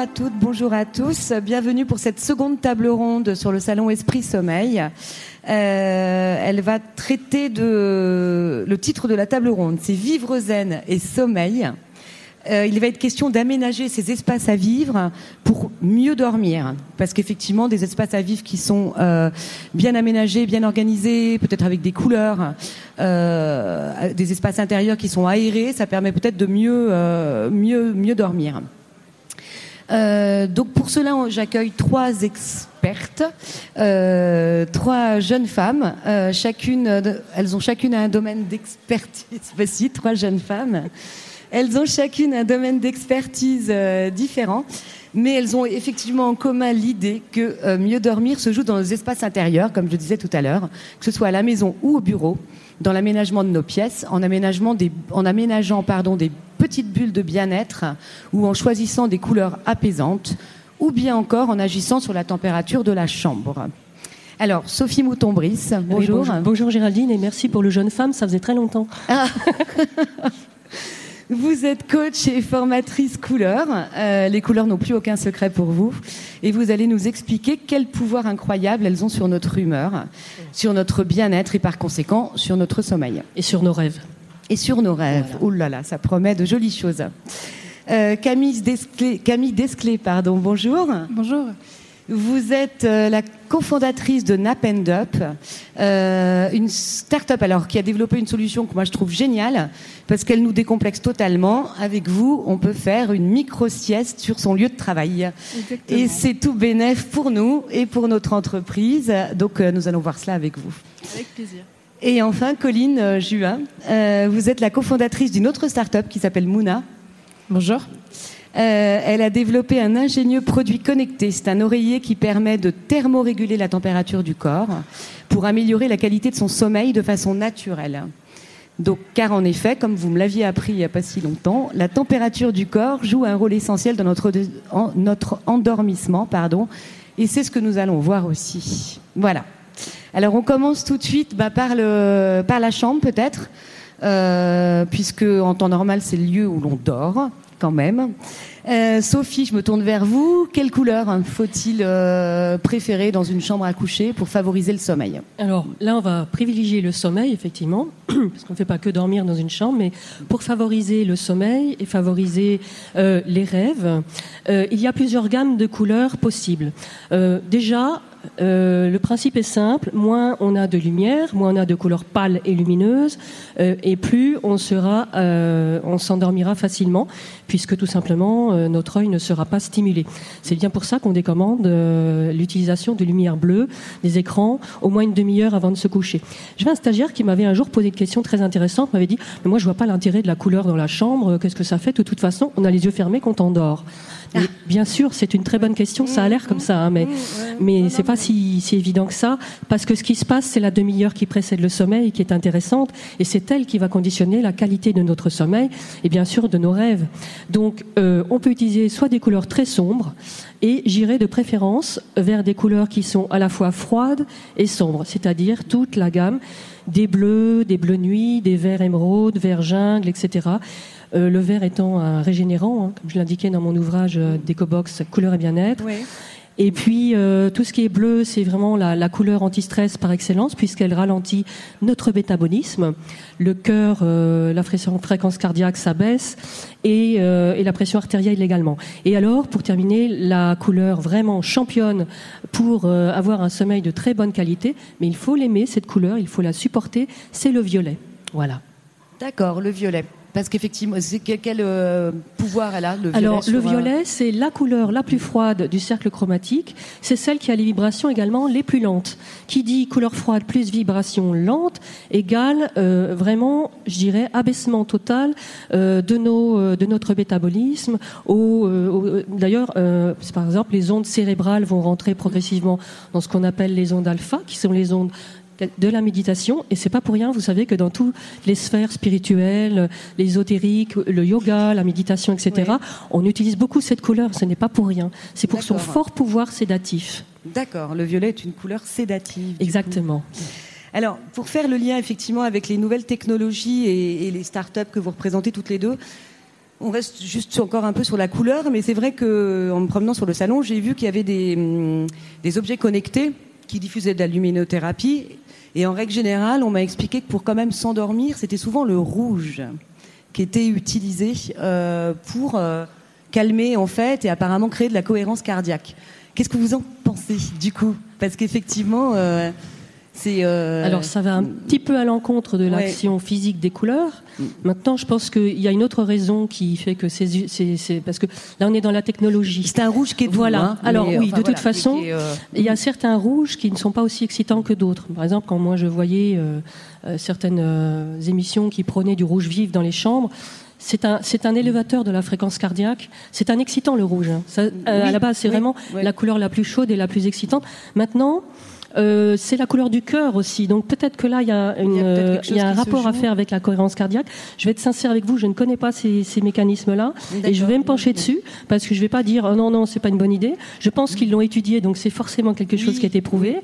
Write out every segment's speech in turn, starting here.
à toutes, bonjour à tous. Bienvenue pour cette seconde table ronde sur le salon Esprit Sommeil. Euh, elle va traiter de le titre de la table ronde, c'est Vivre zen et sommeil. Euh, il va être question d'aménager ces espaces à vivre pour mieux dormir. Parce qu'effectivement, des espaces à vivre qui sont euh, bien aménagés, bien organisés, peut-être avec des couleurs, des espaces intérieurs qui sont aérés, ça permet peut-être de mieux, mieux, mieux dormir. Euh, donc pour cela, j'accueille trois expertes, euh, trois jeunes femmes. Euh, chacune, elles ont chacune un domaine d'expertise. Voici trois jeunes femmes. Elles ont chacune un domaine d'expertise différent, mais elles ont effectivement en commun l'idée que mieux dormir se joue dans les espaces intérieurs, comme je disais tout à l'heure, que ce soit à la maison ou au bureau, dans l'aménagement de nos pièces, en, aménagement des, en aménageant pardon, des petites bulles de bien-être ou en choisissant des couleurs apaisantes, ou bien encore en agissant sur la température de la chambre. Alors, Sophie Mouton-Brice, bonjour. Oui, bonjour. bonjour. Géraldine et merci pour le jeune femme, ça faisait très longtemps. Ah. Vous êtes coach et formatrice couleur. Euh, les couleurs n'ont plus aucun secret pour vous. Et vous allez nous expliquer quel pouvoir incroyable elles ont sur notre humeur, sur notre bien-être et par conséquent sur notre sommeil. Et sur nos rêves. Et sur nos rêves. Voilà. Ouh là là, ça promet de jolies choses. Euh, Camille Desclé, Camille Desclé, pardon, bonjour. Bonjour. Vous êtes euh, la cofondatrice de Nap and Up, euh, une start-up alors qui a développé une solution que moi je trouve géniale parce qu'elle nous décomplexe totalement. Avec vous, on peut faire une micro sieste sur son lieu de travail Exactement. et c'est tout bénéf pour nous et pour notre entreprise. Donc euh, nous allons voir cela avec vous. Avec plaisir. Et enfin, Colline euh, Juin, euh, vous êtes la cofondatrice d'une autre start-up qui s'appelle Mouna. Bonjour. Euh, elle a développé un ingénieux produit connecté. C'est un oreiller qui permet de thermoréguler la température du corps pour améliorer la qualité de son sommeil de façon naturelle. Donc, car en effet, comme vous me l'aviez appris il n'y a pas si longtemps, la température du corps joue un rôle essentiel dans notre, en, notre endormissement, pardon, et c'est ce que nous allons voir aussi. Voilà. Alors, on commence tout de suite bah, par, le, par la chambre, peut-être, euh, puisque en temps normal, c'est le lieu où l'on dort quand même. Euh, Sophie, je me tourne vers vous. Quelle couleur faut-il euh, préférer dans une chambre à coucher pour favoriser le sommeil? Alors là, on va privilégier le sommeil, effectivement, parce qu'on ne fait pas que dormir dans une chambre, mais pour favoriser le sommeil et favoriser les rêves, il y a plusieurs gammes de couleurs possibles. Déjà, euh, le principe est simple, moins on a de lumière, moins on a de couleurs pâles et lumineuses, euh, et plus on sera, euh, on s'endormira facilement, puisque tout simplement notre œil ne sera pas stimulé. C'est bien pour ça qu'on décommande l'utilisation de lumière bleue, des écrans, au moins une demi-heure avant de se coucher. J'avais un stagiaire qui m'avait un jour posé une question très intéressante, m'avait dit, mais moi je vois pas l'intérêt de la couleur dans la chambre, qu'est-ce que ça fait? De toute façon, on a les yeux fermés quand on dort. Mais bien sûr, c'est une très bonne question. Ça a l'air comme ça, hein, mais mais c'est pas si, si évident que ça, parce que ce qui se passe, c'est la demi-heure qui précède le sommeil qui est intéressante, et c'est elle qui va conditionner la qualité de notre sommeil et bien sûr de nos rêves. Donc, euh, on peut utiliser soit des couleurs très sombres, et j'irai de préférence vers des couleurs qui sont à la fois froides et sombres, c'est-à-dire toute la gamme des bleus, des bleus nuit, des verts émeraudes, verts jungle, etc. Euh, le vert étant un régénérant, hein, comme je l'indiquais dans mon ouvrage euh, d'EcoBox Couleur et bien-être. Et puis euh, tout ce qui est bleu, c'est vraiment la, couleur anti-stress par excellence, puisqu'elle ralentit notre métabolisme. Le cœur, euh, la fréquence cardiaque s'abaisse et, euh, et la pression artérielle également. Et alors, pour terminer, la couleur vraiment championne pour avoir un sommeil de très bonne qualité, mais il faut l'aimer cette couleur, il faut la supporter, c'est le violet. Voilà. D'accord, le violet. Parce qu'effectivement, quel, euh, pouvoir elle a, le violet Alors, le euh, violet, c'est la couleur la plus froide du cercle chromatique. C'est celle qui a les vibrations également les plus lentes. Qui dit couleur froide plus vibration lente égale euh, vraiment, je dirais, abaissement total euh, de, nos, de notre métabolisme. Au, au- D'ailleurs, par exemple, les ondes cérébrales vont rentrer progressivement dans ce qu'on appelle les ondes alpha, qui sont les ondes de la méditation. Et c'est pas pour rien vous savez que dans toutes les sphères spirituelles l'ésotérique le yoga la méditation etc on utilise beaucoup cette couleur. Ce n'est pas pour rien. C'est pour son fort pouvoir sédatif. D'accord, le violet est une couleur sédative. exactement. coup. Alors, pour faire le lien effectivement avec les nouvelles technologies et, et les startups que vous représentez toutes les deux, On reste juste encore un peu sur la couleur, mais c'est vrai que en me promenant sur le salon, j'ai vu qu'il y avait des, hum, des objets connectés qui diffusaient de la luminothérapie. Et en règle générale, on m'a expliqué que pour quand même s'endormir, c'était souvent le rouge qui était utilisé euh, pour euh, calmer en fait et apparemment créer de la cohérence cardiaque. Qu'est-ce que vous en pensez du coup? Parce qu'effectivement, euh, c'est. euh, Alors ça va un petit peu à l'encontre de Ouais. l'action physique des couleurs. Maintenant, je pense qu'il y a une autre raison qui fait que c'est, parce que là on est dans la technologie. c'est un rouge qui est doux, Voilà. hein, Alors oui, enfin, de voilà, toute façon, euh, Il y a certains rouges qui ne sont pas aussi excitants que d'autres. Par exemple, quand moi je voyais euh, certaines émissions qui prônaient du rouge vif dans les chambres, c'est un, un élévateur de la fréquence cardiaque. C'est un excitant le rouge. hein. Ça, euh, à Oui, la base, c'est oui, vraiment oui. la couleur la plus chaude et la plus excitante. Maintenant, euh, c'est la couleur du cœur aussi. Donc peut-être que là, il y a, une, Il y a il y un rapport à faire avec la cohérence cardiaque. Je vais être sincère avec vous, je ne connais pas ces, ces mécanismes-là. Et je vais me pencher dessus parce que je ne vais pas dire oh non, non, c'est pas une bonne idée. Je pense qu'ils l'ont étudié, donc c'est forcément quelque chose Oui. qui a été prouvé.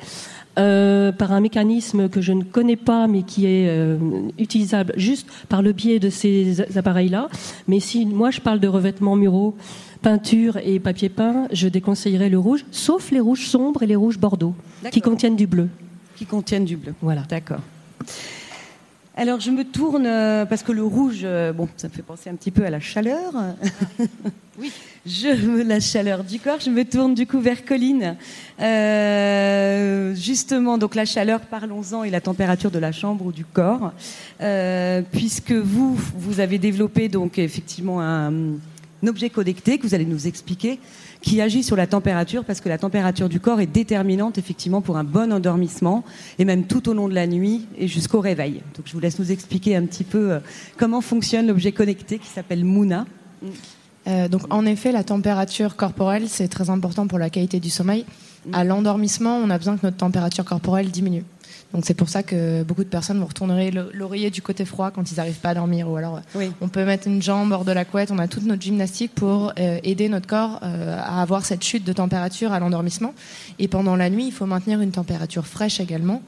euh, par un mécanisme que je ne connais pas mais qui est euh, utilisable juste par le biais de ces appareils-là. Mais si moi je parle de revêtements muraux, peinture et papier peint, je déconseillerais le rouge, sauf les rouges sombres et les rouges bordeaux, qui contiennent du bleu. qui contiennent du bleu. Voilà. D'accord. Alors je me tourne euh, parce que le rouge, euh, bon, ça me fait penser un petit peu à la chaleur. Oui. Je la chaleur du corps. Je me tourne du coup vers Colline. Euh, justement, donc la chaleur, parlons-en, et la température de la chambre ou du corps, Euh, puisque vous, vous avez développé donc effectivement un objet connecté que vous allez nous expliquer, qui agit sur la température, parce que la température du corps est déterminante effectivement pour un bon endormissement, et même tout au long de la nuit et jusqu'au réveil. Donc je vous laisse nous expliquer un petit peu euh, comment fonctionne l'objet connecté qui s'appelle Mouna. Euh, donc en effet, la température corporelle, c'est très important pour la qualité du sommeil. À l'endormissement, on a besoin que notre température corporelle diminue. Donc c'est pour ça que beaucoup de personnes vont retourner le- l'oreiller du côté froid quand ils n'arrivent pas à dormir. Ou alors euh, Oui. on peut mettre une jambe hors de la couette. On a toute notre gymnastique pour euh, aider notre corps euh, à avoir cette chute de température à l'endormissement. Et pendant la nuit, il faut maintenir une température fraîche également.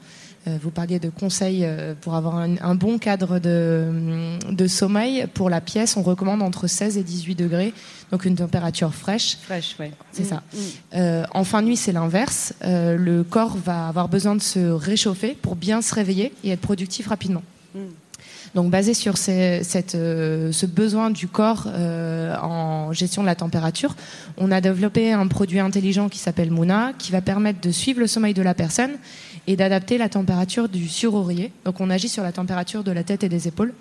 Euh, vous parliez de conseils euh, pour avoir un, un bon cadre de, de sommeil. Pour la pièce, on recommande entre 16 et 18 degrés, donc une température fraîche. Fraîche, ouais. C'est ça. Mm. Euh, en fin de nuit, c'est l'inverse. Euh, le corps va avoir besoin de se réchauffer pour bien se réveiller et être productif rapidement. Mm. Donc, basé sur ces- cette, euh, ce besoin du corps euh, en gestion de la température, on a développé un produit intelligent qui s'appelle Mouna, qui va permettre de suivre le sommeil de la personne et d'adapter la température du sur-oreiller. Donc, on agit sur la température de la tête et des épaules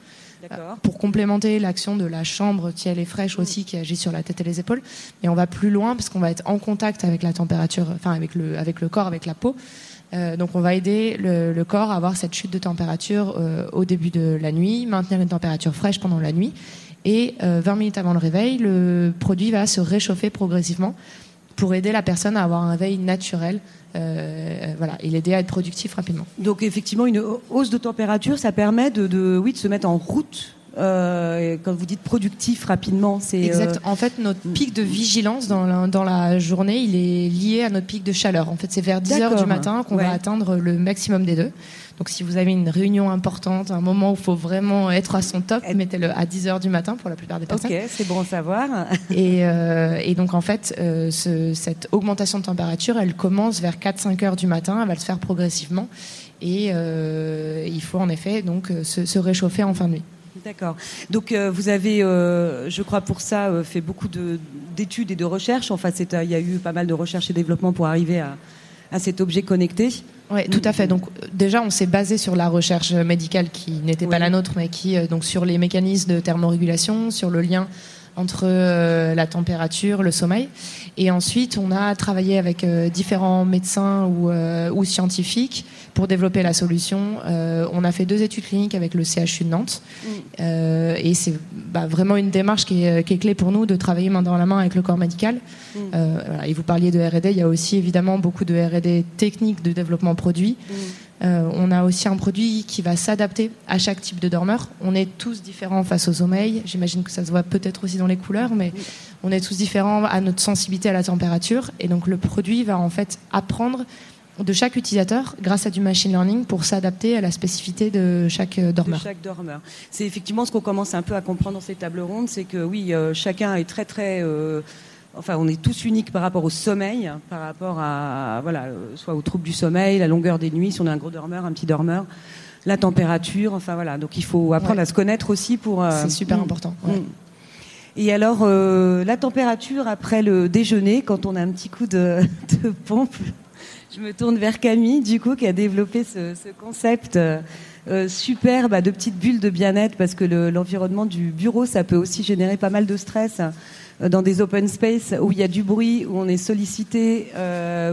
D'accord. pour complémenter l'action de la chambre qui elle est fraîche aussi qui agit sur la tête et les épaules et on va plus loin parce qu'on va être en contact avec la température enfin avec le avec le corps avec la peau Euh, donc on va aider le, le corps à avoir cette chute de température euh, au début de la nuit maintenir une température fraîche pendant la nuit et euh, 20 minutes avant le réveil le produit va se réchauffer progressivement pour aider la personne à avoir un réveil naturel euh, voilà et l'aider à être productif rapidement Donc effectivement, une hausse de température, ça permet de, de oui, de se mettre en route. Euh, quand vous dites productif rapidement, c'est euh, Exact. En fait, notre pic de vigilance dans la, dans la journée, il est lié à notre pic de chaleur. En fait, c'est vers 10 heures du matin qu'on Ouais. va atteindre le maximum des deux. Donc, si vous avez une réunion importante, un moment où il faut vraiment être à son top, mettez-le à 10 heures du matin pour la plupart des personnes. Ok, c'est bon à savoir. Et, euh, et donc, en fait, euh, ce- cette augmentation de température, elle commence vers 4-5 heures du matin. Elle va se faire progressivement. Et euh, il faut en effet donc se, se réchauffer en fin de nuit. D'accord. Donc euh, vous avez, euh, je crois pour ça, euh, fait beaucoup de- d'études et de recherches. Enfin, il y a eu pas mal de recherches et développement pour arriver à, à cet objet connecté. Oui, tout à fait. Donc euh, déjà, on s'est basé sur la recherche médicale qui n'était pas la nôtre, mais qui euh, donc sur les mécanismes de thermorégulation, sur le lien entre euh, la température, le sommeil. Et ensuite, on a travaillé avec euh, différents médecins ou, euh, ou scientifiques pour développer la solution. Euh, on a fait deux études cliniques avec le CHU de Nantes. Euh, et c'est bah, vraiment une démarche qui est, qui est clé pour nous de travailler main dans la main avec le corps médical. Mm. Euh, voilà. Et vous parliez de R&D, il y a aussi évidemment beaucoup de R&D technique de développement produit. Euh, on a aussi un produit qui va s'adapter à chaque type de dormeur. On est tous différents face au sommeil. J'imagine que ça se voit peut-être aussi dans les couleurs, mais on est tous différents à notre sensibilité à la température. Et donc le produit va en fait apprendre de chaque utilisateur grâce à du machine learning pour s'adapter à la spécificité de chaque dormeur. De chaque dormeur. C'est effectivement ce qu'on commence un peu à comprendre dans ces tables rondes, c'est que oui, chacun est très très enfin, on est tous uniques par rapport au sommeil, par rapport à, voilà, soit aux troubles du sommeil, la longueur des nuits, si on est un gros dormeur, un petit dormeur, la température, enfin voilà. Donc il faut apprendre à se connaître aussi pour. C'est super mm. important. Mm. Et alors, euh, la température après le déjeuner, quand on a un petit coup de, pompe, je me tourne vers Camille, du coup, qui a développé ce, concept euh, euh, super bah, de petites bulles de bien-être, parce que l'environnement du bureau, ça peut aussi générer pas mal de stress dans des open space où il y a du bruit, où on est sollicité,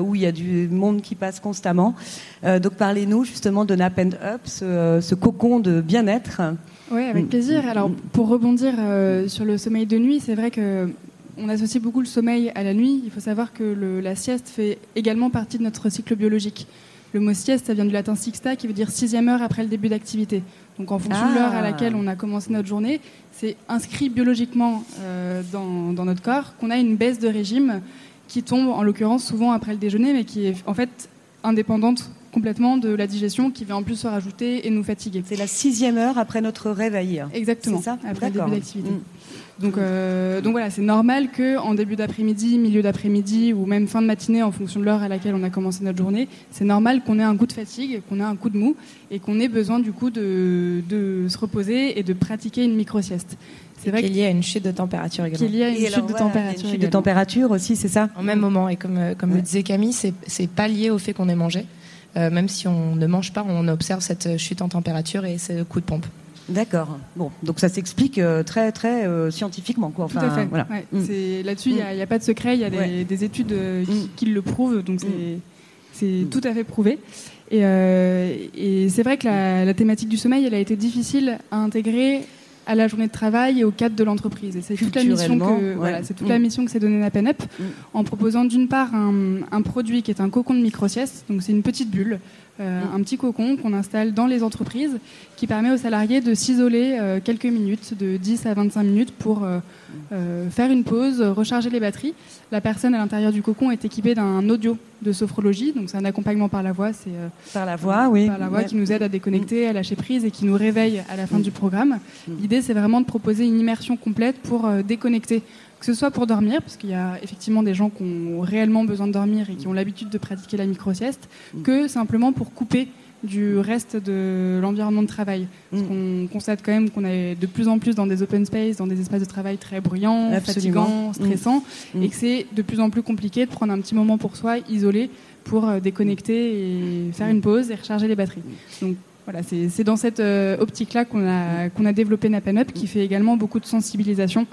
où il y a du monde qui passe constamment. donc parlez-nous justement de Nap and Up, ce, ce cocon de bien-être. Oui, avec mm. plaisir. Alors, pour rebondir euh, sur le sommeil de nuit, c'est vrai que on associe beaucoup le sommeil à la nuit. Il faut savoir que le, la sieste fait également partie de notre cycle biologique. Le mot sieste, ça vient du latin sixta, qui veut dire sixième heure après le début d'activité. Donc, en fonction de l'heure à ah. laquelle on a commencé notre journée, c'est inscrit biologiquement euh, dans, dans, notre corps qu'on a une baisse de régime qui tombe, en l'occurrence, souvent après le déjeuner, mais qui est en fait indépendante complètement de la digestion qui vient en plus se rajouter et nous fatiguer. C'est la sixième heure après notre réveil. Exactement, ça après le début d'activité. Mm. Donc, euh, donc voilà, c'est normal qu'en début d'après-midi, milieu d'après-midi ou même fin de matinée, en fonction de l'heure à laquelle on a commencé notre journée, c'est normal qu'on ait un coup de fatigue, qu'on ait un coup de mou et qu'on ait besoin du coup de, de se reposer et de pratiquer une micro-sieste. C'est vrai qu'il y a une chute de température également. Qu'il y a une chute de température. Une chute de température aussi, c'est ça En même moment. Et comme, euh, comme le disait Camille, c'est pas lié au fait qu'on ait mangé. Euh, même si on ne mange pas, on observe cette chute en température et ce coup de pompe. D'accord. Bon, donc ça s'explique euh, très très euh, scientifiquement quoi. Tout à fait. Voilà. Mm. Là-dessus, il n'y a, pas de secret. Il y a des, études mm. qui, le prouvent, donc c'est mm. tout à fait prouvé. Et, c'est vrai que la, la, thématique du sommeil, elle a été difficile à intégrer à la journée de travail et au cadre de l'entreprise. Et c'est toute la mission que voilà, c'est toute la mm. mission que s'est donnée Napenep mm. en proposant d'une part un, un, produit qui est un cocon de micro-sieste, donc c'est une petite bulle euh, un petit cocon qu'on installe dans les entreprises qui permet aux salariés de s'isoler euh, quelques minutes, de 10 à 25 minutes pour euh, faire une pause, recharger les batteries. La personne à l'intérieur du cocon est équipée d'un audio de sophrologie, donc c'est un accompagnement par la voix, c'est par la voix, oui, par la voix qui nous aide à déconnecter, à lâcher prise et qui nous réveille à la fin du programme. L'idée, c'est vraiment de proposer une immersion complète pour déconnecter que ce soit pour dormir, parce qu'il y a effectivement des gens qui ont réellement besoin de dormir et qui ont l'habitude de pratiquer la micro-sieste, mm. que simplement pour couper du reste de l'environnement de travail. Parce mm. qu'on constate quand même qu'on est de plus en plus dans des open space, dans des espaces de travail très bruyants, fatigants, mm. stressants, et que c'est de plus en plus compliqué de prendre un petit moment pour soi, isolé, pour euh, déconnecter et faire une pause et recharger les batteries. Donc voilà, c'est dans cette euh, optique-là qu'on a, qu'on a développé Napanup, qui fait également beaucoup de sensibilisation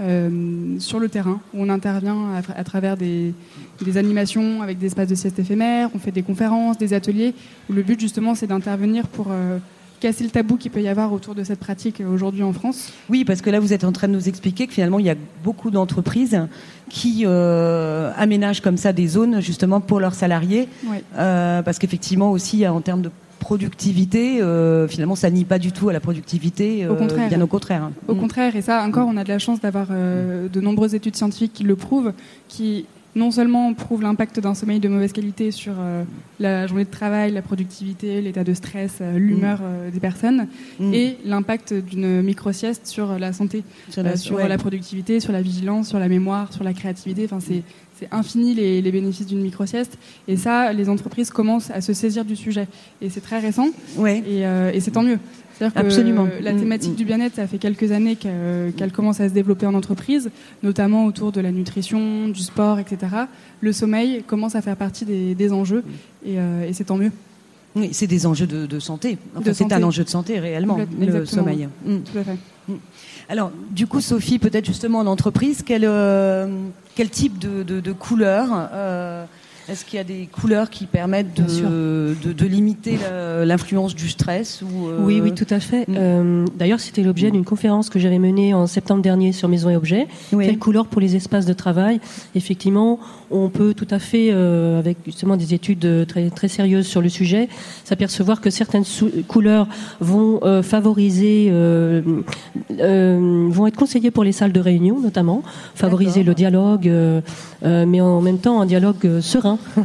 euh, sur le terrain, où on intervient à, travers des, animations avec des espaces de sieste éphémères, on fait des conférences, des ateliers, où le but justement c'est d'intervenir pour euh, casser le tabou qu'il peut y avoir autour de cette pratique aujourd'hui en France. Oui, parce que là vous êtes en train de nous expliquer que finalement il y a beaucoup d'entreprises qui euh, aménagent comme ça des zones justement pour leurs salariés, parce qu'effectivement aussi en termes de productivité, euh, finalement, ça nie pas du tout à la productivité, au euh, contraire. bien au contraire. Hein. Au mm. contraire, et ça, encore, on a de la chance d'avoir euh, de nombreuses études scientifiques qui le prouvent, qui non seulement prouvent l'impact d'un sommeil de mauvaise qualité sur la journée de travail, la productivité, l'état de stress, l'humeur mm. des personnes, mm. et l'impact d'une micro-sieste sur la santé, sur, la, sur la, productivité, sur la vigilance, sur la mémoire, sur la créativité. Enfin, c'est c'est infini les, bénéfices d'une micro-sieste. Et ça, les entreprises commencent à se saisir du sujet. Et c'est très récent. Ouais. Et, euh, c'est tant mieux. Absolument. la mm, thématique mm. du bien-être, ça fait quelques années qu'elle commence à se développer en entreprise, notamment autour de la nutrition, du sport, etc. Le sommeil commence à faire partie des, enjeux euh, et, c'est tant mieux. Oui, c'est des enjeux de, santé. c'est un enjeu de santé réellement, le sommeil. Mm. Tout à fait. Alors, du coup, Sophie, peut-être justement en entreprise, quel, euh, quel type de, de, de couleur euh, est-ce qu'il y a des couleurs qui permettent de, de, limiter l'influence du stress ou euh, Oui, oui, tout à fait. Mm. Euh, d'ailleurs, c'était l'objet d'une conférence que j'avais menée en septembre dernier sur Maison et Objets. Quelles couleurs pour les espaces de travail? Effectivement, on peut tout à fait, euh, avec justement des études très, très sérieuses sur le sujet, s'apercevoir que certaines couleurs vont favoriser, vont être conseillées pour les salles de réunion notamment, favoriser le dialogue, mais en même temps un dialogue serein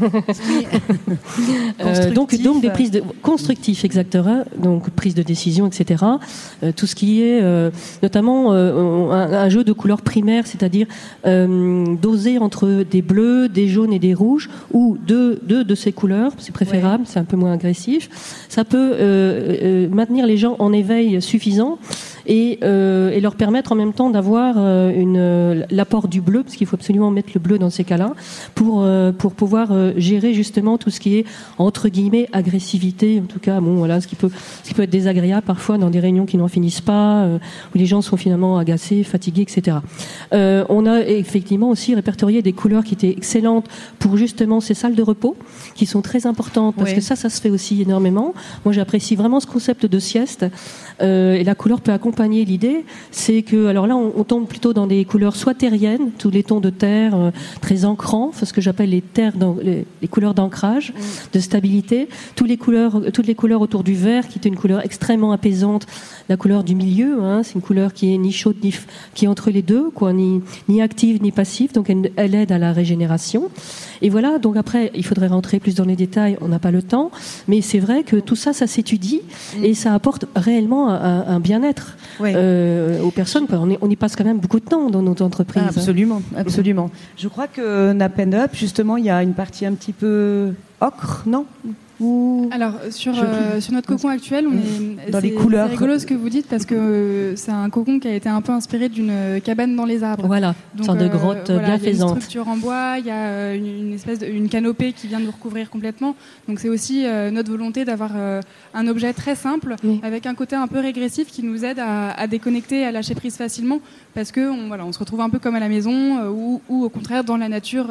Euh, donc, donc des prises de exactement. Donc prise de décision, etc. Euh, tout ce qui est euh, notamment un, un, jeu de couleurs primaires, c'est-à-dire doser entre des bleus, des jaunes et des rouges, ou deux, deux de ces couleurs, c'est préférable, c'est un peu moins agressif. Ça peut maintenir les gens en éveil suffisant et, euh, et, leur permettre en même temps d'avoir euh, une euh, l'apport du bleu, parce qu'il faut absolument mettre le bleu dans ces cas-là, pour pour pouvoir gérer justement tout ce qui est entre guillemets agressivité, en tout cas bon voilà ce qui peut ce qui peut être désagréable parfois dans des réunions qui n'en finissent pas, où les gens sont finalement agacés, fatigués, etc. on a effectivement aussi répertorié des couleurs qui étaient excellentes pour justement ces salles de repos, qui sont très importantes parce que ça ça se fait aussi énormément. Moi j'apprécie vraiment ce concept de sieste et la couleur peut accompagner l'idée, c'est que, alors là, on, tombe plutôt dans des couleurs soit terriennes, tous les tons de terre euh, très ancrants, ce que j'appelle les terres, les, les, couleurs d'ancrage, mm. de stabilité, toutes les couleurs, toutes les couleurs autour du vert, qui est une couleur extrêmement apaisante, la couleur du milieu, hein, c'est une couleur qui est ni chaude ni qui est entre les deux, quoi, ni, ni active ni passive, donc elle, elle aide à la régénération. Et voilà, donc après, il faudrait rentrer plus dans les détails, on n'a pas le temps, mais c'est vrai que tout ça, ça s'étudie et ça apporte réellement un, bien-être euh, aux personnes. On, on, y passe quand même beaucoup de temps dans nos entreprises. Hein. absolument, absolument. Je crois que Napen Up, justement, il y a une partie un petit peu ocre, non? Alors sur, euh, sur notre cocon actuel, on est dans les couleurs. C'est rigolo ce que vous dites parce que c'est un cocon qui a été un peu inspiré d'une cabane dans les arbres. Voilà, une sorte de grotte euh, bien Il y a une structure en bois, il y a euh, une, espèce de, une canopée qui vient de nous recouvrir complètement. Donc c'est aussi notre volonté d'avoir un objet très simple avec un côté un peu régressif qui nous aide à, à déconnecter, à lâcher prise facilement parce que on, voilà, on se retrouve un peu comme à la maison ou, ou, au contraire dans la nature.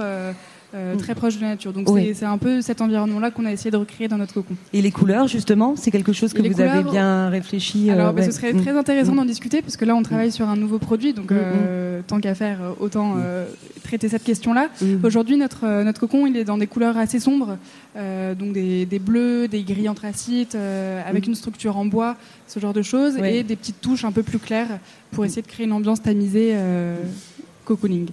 Euh, très proche de la nature. Donc c'est un peu cet environnement-là qu'on a essayé de recréer dans notre cocon. Et les couleurs, justement, c'est quelque chose que vous avez bien réfléchi Alors, bah, ce serait mm. très intéressant mm. d'en discuter, parce que là, on travaille sur un nouveau produit, donc mm, euh, tant qu'à faire, autant euh, traiter cette question-là. Aujourd'hui, notre, notre cocon, il est dans des couleurs assez sombres, donc des, des, bleus, des gris anthracites, avec une structure en bois, ce genre de choses, et des petites touches un peu plus claires pour essayer de créer une ambiance tamisée cocooning.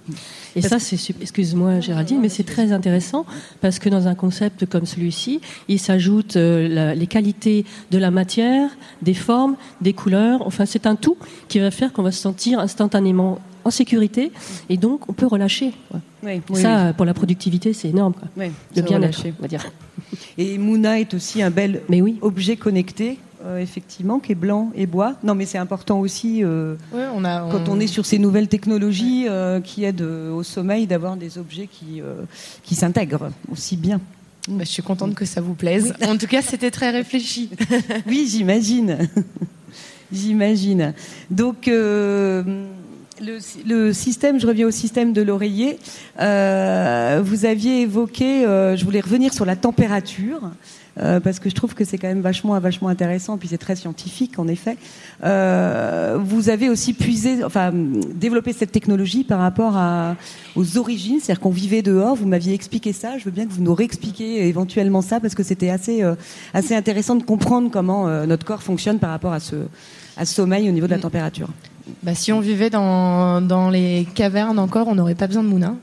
Et ça, c'est, excuse-moi Géraldine, mais c'est très intéressant parce que dans un concept comme celui-ci, il s'ajoute euh, les qualités de la matière, des formes, des couleurs. Enfin, c'est un tout qui va faire qu'on va se sentir instantanément en sécurité et donc on peut relâcher. ça, pour la productivité, c'est énorme. Quoi. de bien lâcher, on va dire. Et Mouna est aussi un bel objet connecté euh, effectivement, qui est blanc et bois. Non, mais c'est important aussi, euh, on a, quand on est sur ces nouvelles technologies euh, qui aident au sommeil, d'avoir des objets qui, qui s'intègrent aussi bien. Bah, je suis contente que ça vous plaise. En tout cas, c'était très réfléchi. oui, j'imagine. j'imagine. Donc, le, le, système, je reviens au système de l'oreiller. vous aviez évoqué, je voulais revenir sur la température. Euh, parce que je trouve que c'est quand même vachement, vachement intéressant, puis c'est très scientifique en effet. Euh, vous avez aussi puisé, enfin, développé cette technologie par rapport à, aux origines, c'est-à-dire qu'on vivait dehors. Vous m'aviez expliqué ça. Je veux bien que vous nous réexpliquiez éventuellement ça, parce que c'était assez, euh, assez intéressant de comprendre comment notre corps fonctionne par rapport à ce, à ce sommeil au niveau de la mm. température. Bah, si on vivait dans, dans les cavernes encore, on n'aurait pas besoin de Mouna.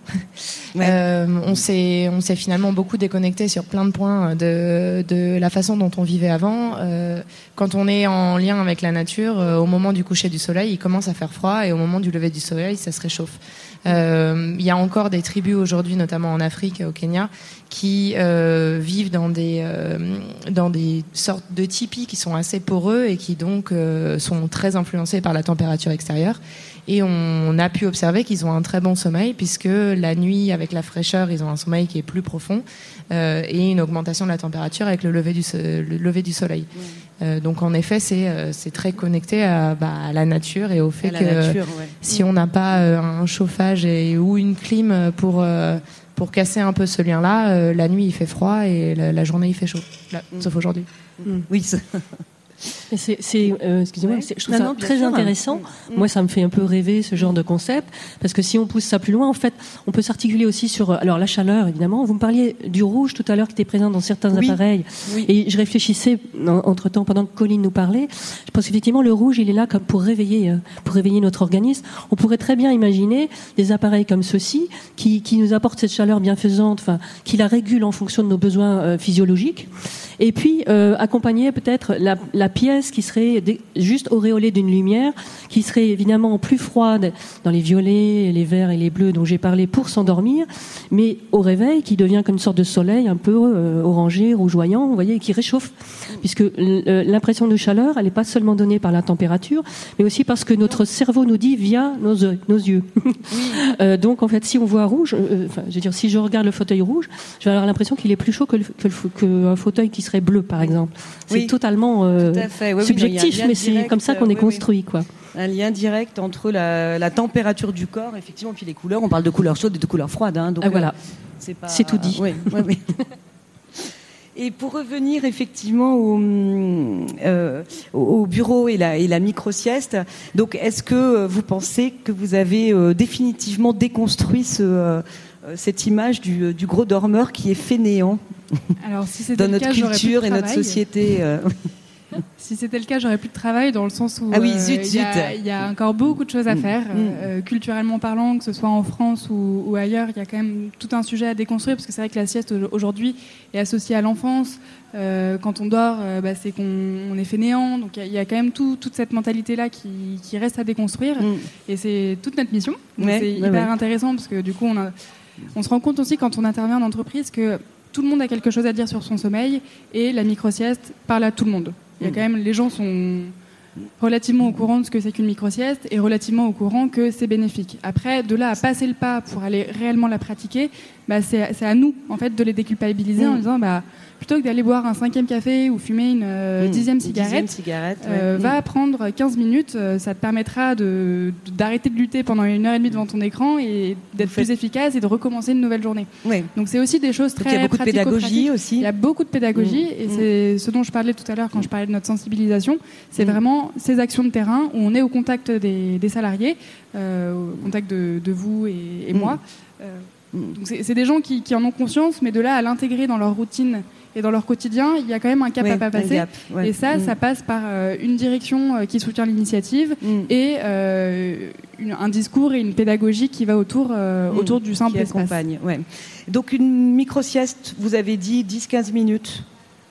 Euh, on s'est on s'est finalement beaucoup déconnecté sur plein de points de, de la façon dont on vivait avant. Euh, quand on est en lien avec la nature, euh, au moment du coucher du soleil, il commence à faire froid et au moment du lever du soleil, ça se réchauffe. Euh, il y a encore des tribus aujourd'hui, notamment en Afrique, au Kenya, qui euh, vivent dans des euh, dans des sortes de tipis qui sont assez poreux et qui donc sont très influencés par la température extérieure. Et on a pu observer qu'ils ont un très bon sommeil puisque la nuit, avec la fraîcheur, ils ont un sommeil qui est plus profond euh, et une augmentation de la température avec le lever du, le lever du soleil. Euh, donc en effet, c'est euh, très connecté à, bah, à, la nature et au fait que si on n'a pas un chauffage et, ou une clim pour pour casser un peu ce lien-là, la nuit il fait froid et la, journée il fait chaud. Là, mm. Sauf aujourd'hui. Mm. Oui. C'est, euh, excusez-moi, Ouais. c'est- je trouve Non, ça non, très sûr. intéressant. Mm. Moi, ça me fait un peu rêver ce genre de concept, parce que si on pousse ça plus loin, en fait, on peut s'articuler aussi sur, euh, alors la chaleur, évidemment. Vous me parliez du rouge tout à l'heure qui était présent dans certains Oui. appareils, Oui. et je réfléchissais entre temps pendant que Colline nous parlait. Je pense qu'effectivement le rouge, il est là comme pour réveiller, euh, pour réveiller notre organisme. On pourrait très bien imaginer des appareils comme ceux-ci qui, qui nous apportent cette chaleur bienfaisante, enfin, qui la régulent en fonction de nos besoins euh, physiologiques. Et puis euh, accompagner peut-être la, la pièce qui serait juste auréolée d'une lumière, qui serait évidemment plus froide dans les violets, les verts et les bleus dont j'ai parlé pour s'endormir, mais au réveil qui devient comme une sorte de soleil un peu euh, orangé, rougeoyant, vous voyez, qui réchauffe, puisque euh, l'impression de chaleur, elle n'est pas seulement donnée par la température, mais aussi parce que notre cerveau nous dit via nos, nos yeux. Euh, donc en fait, si on voit rouge, euh, enfin, je veux dire, si je regarde le fauteuil rouge, je vais avoir l'impression qu'il est plus chaud que, le, que, le fau- que un fauteuil qui serait bleu, par exemple. C'est Oui. totalement euh, Tout à fait. Un subjectif, lien mais c'est direct, comme ça qu'on euh, est oui, oui. construit, quoi. Un lien direct entre la, la température du corps, effectivement, et puis les couleurs. On parle de couleurs chaudes et de couleurs froides. Hein, donc, Ah, voilà. euh, c'est pas- tout dit. Oui, oui, oui. Et pour revenir effectivement au, euh, au au bureau et la, et la micro-sieste, donc est-ce que vous pensez que vous avez euh, définitivement déconstruit ce, euh, cette image du, du gros dormeur qui est fainéant Alors, si c'était dans notre cas, culture et notre société euh, Si c'était le cas, j'aurais plus de travail dans le sens où Ah oui, euh, zut, il y, a- y encore beaucoup de choses à Mm. faire. Mm. Euh, culturellement parlant, que ce soit en France ou, ou ailleurs, il y a quand même tout un sujet à déconstruire parce que c'est vrai que la sieste au- aujourd'hui est associée à l'enfance. Euh, quand on dort, euh, bah, c'est qu'on on est fainéant. Donc il y a- il y, a quand même tout- toute cette mentalité-là qui, qui reste à déconstruire. hum, Et c'est toute notre mission. Ouais, c'est ouais, hyper ouais. intéressant parce que du coup, on, a- on se rend compte aussi quand on intervient en entreprise que tout le monde a quelque chose à dire sur son sommeil et la micro-sieste parle à tout le monde. Il y a quand même, les gens sont relativement au courant de ce que c'est qu'une micro-sieste et relativement au courant que c'est bénéfique. Après, de là à passer le pas pour aller réellement la pratiquer, bah, c'est à nous en fait de les déculpabiliser Mm. en disant bah, plutôt que d'aller boire un cinquième café ou fumer une euh, hum, dixième cigarette, cigarette, euh, ouais. va prendre 15 minutes, euh, ça te permettra d'arrêter de, lutter pendant une heure et demie devant ton écran et d'être plus efficace et de recommencer une nouvelle journée. Ouais. Donc c'est aussi des choses Donc très il y a beaucoup de pédagogie aussi. Il y a beaucoup de pédagogie Mm. et Mm. c'est ce dont je parlais tout à l'heure quand je parlais de notre sensibilisation. C'est Mm. vraiment ces actions de terrain où on est au contact des, des salariés, au contact de, de vous et, et Mm. moi. Mm. c'est des gens qui, qui en ont conscience, mais de là à l'intégrer dans leur routine et dans leur quotidien, il y a quand même un cap à pas passer. gap, ouais. Et ça, Mm. ça passe par euh, une direction euh, qui soutient l'initiative Mm. et euh, une- un discours et une pédagogie qui va autour, Mm. autour du simple qui espace. Ouais. Donc une micro-sieste, vous avez dit 10-15 minutes.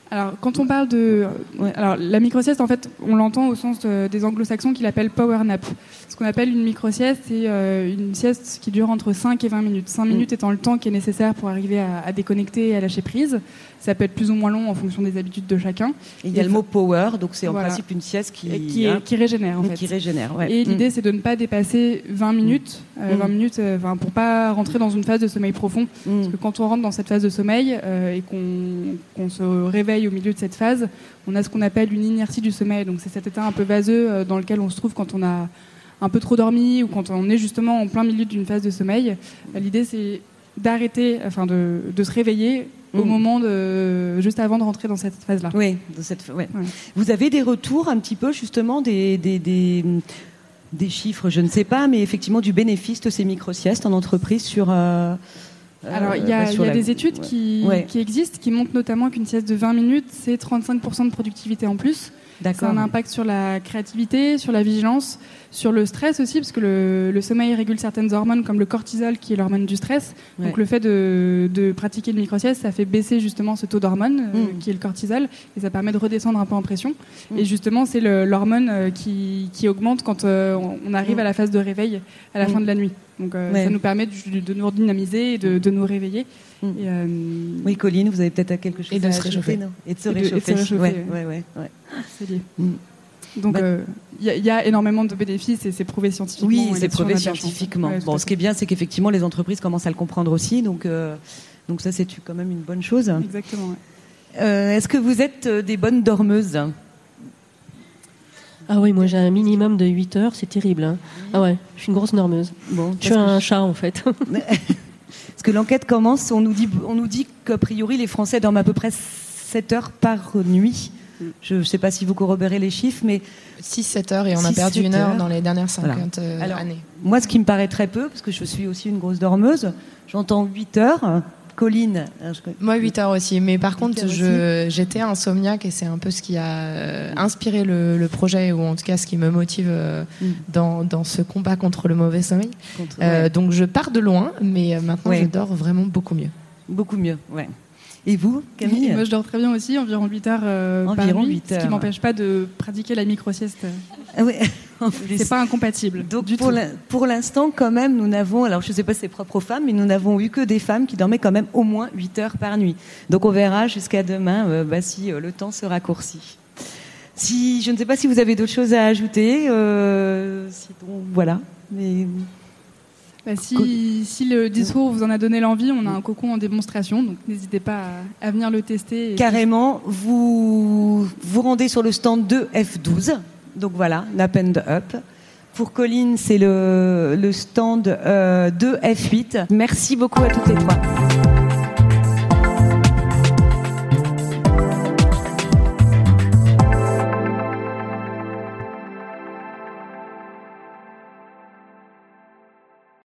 Alors, quand on parle de. Ouais. Alors, la micro-sieste, en fait, on l'entend au sens de- des anglo-saxons qui l'appellent power nap. Ce qu'on appelle une micro-sieste, c'est euh, une sieste qui dure entre 5 et 20 minutes. 5 Mm. minutes étant le temps qui est nécessaire pour arriver à, à déconnecter et à lâcher prise. Ça peut être plus ou moins long en fonction des habitudes de chacun. Et il y a le mot power, donc c'est en Voilà. principe une sieste qui, et qui, hein, qui régénère, en fait. qui régénère. ouais. Et Mm. l'idée, c'est de ne pas dépasser 20 minutes, euh, Mm. 20 minutes euh, pour pas rentrer dans une phase de sommeil profond. Mm. Parce que quand on rentre dans cette phase de sommeil euh, et qu'on qu'on se réveille au milieu de cette phase, on a ce qu'on appelle une inertie du sommeil. Donc c'est cet état un peu vaseux euh, dans lequel on se trouve quand on a un peu trop dormi ou quand on est justement en plein milieu d'une phase de sommeil. L'idée c'est d'arrêter, enfin de, de se réveiller au Mm. moment de juste avant de rentrer dans cette phase-là. Oui, dans cette, ouais. Ouais. Vous avez des retours un petit peu justement des, des, des, des chiffres, je ne sais pas, mais effectivement du bénéfice de ces micro-siestes en entreprise sur. euh, Alors, il y euh, a, bah, il y a la- des études qui, Ouais. qui existent qui montrent notamment qu'une sieste de 20 minutes, c'est 35% de productivité en plus. Ça a un impact sur la créativité, sur la vigilance, sur le stress aussi, parce que le, le sommeil régule certaines hormones comme le cortisol, qui est l'hormone du stress. Donc le fait de, de pratiquer le micro-sieste, ça fait baisser justement ce taux d'hormone, euh, Mm. qui est le cortisol, et ça permet de redescendre un peu en pression. Mm. Et justement, c'est l'hormone euh, qui, qui augmente quand euh, on- arrive Mm. à la phase de réveil à la fin de la nuit. Donc euh, Ouais. ça nous permet de, de nous redynamiser et de, de nous réveiller. Mm. Et, euh, Oui, Colline, vous avez peut-être quelque chose Et de à se ajouter, réchauffer. non Et de se Et de- et de se réchauffer. Ouais, ouais. c'est lié. Mm. Donc Bah- euh, il y, a- il y a énormément de bénéfices et c'est prouvé scientifiquement. Oui, c'est prouvé scientifiquement. Ouais, bon, à ce qui est bien, c'est qu'effectivement, les entreprises commencent à le comprendre aussi. Donc, euh, donc ça, c'est quand même une bonne chose. Exactement. ouais. Euh, Est-ce que vous êtes des bonnes dormeuses? Ah oui, moi j'ai un minimum de 8 heures, c'est terrible. hein. Ah ouais, je suis une grosse normeuse. Bon, Je suis un chat en fait. Parce que l'enquête commence, on nous dit, on nous dit qu'a priori les Français dorment à peu près 7 heures par nuit. Je ne sais pas si vous corroborez les chiffres, mais 6-7 heures et on a 6, perdu une 7 heure heures. dans les dernières 50 Voilà. euh, Alors, années. moi, ce qui me paraît très peu, parce que je suis aussi une grosse dormeuse, j'entends 8 heures. Colline, connais- Moi, 8 heures aussi. Mais par contre, heures je- j'étais insomniaque et c'est un peu ce qui a euh, inspiré le, le projet, ou en tout cas ce qui me motive euh, Mm. dans, dans ce combat contre le mauvais sommeil. contre- Euh, ouais, donc je pars de loin, mais maintenant Ouais. je dors vraiment beaucoup mieux. beaucoup mieux. Ouais. Et vous, Camille Moi, je dors très bien aussi, environ 8 heures euh, par Environ nuit, 8 ce qui heures. m'empêche pas de pratiquer la micro-sieste. Ah ouais. C'est pas incompatible Donc du pour l'instant, quand même, nous n'avons, alors je ne sais pas si c'est propre aux femmes, mais nous n'avons eu que des femmes qui dormaient quand même au moins 8 heures par nuit. Donc on verra jusqu'à demain euh, bah, si euh, le temps se raccourcit. Si, je ne sais pas si vous avez d'autres choses à ajouter. Euh, sinon, voilà. Mais Bah, si, si le discours vous en a donné l'envie, on a un cocon en démonstration, donc n'hésitez pas à, à venir le tester. et- carrément, vous vous rendez sur le stand 2F12. Donc voilà, Nap and Up. Pour Colline, c'est le, le stand euh, 2F8. Merci beaucoup à toutes les trois.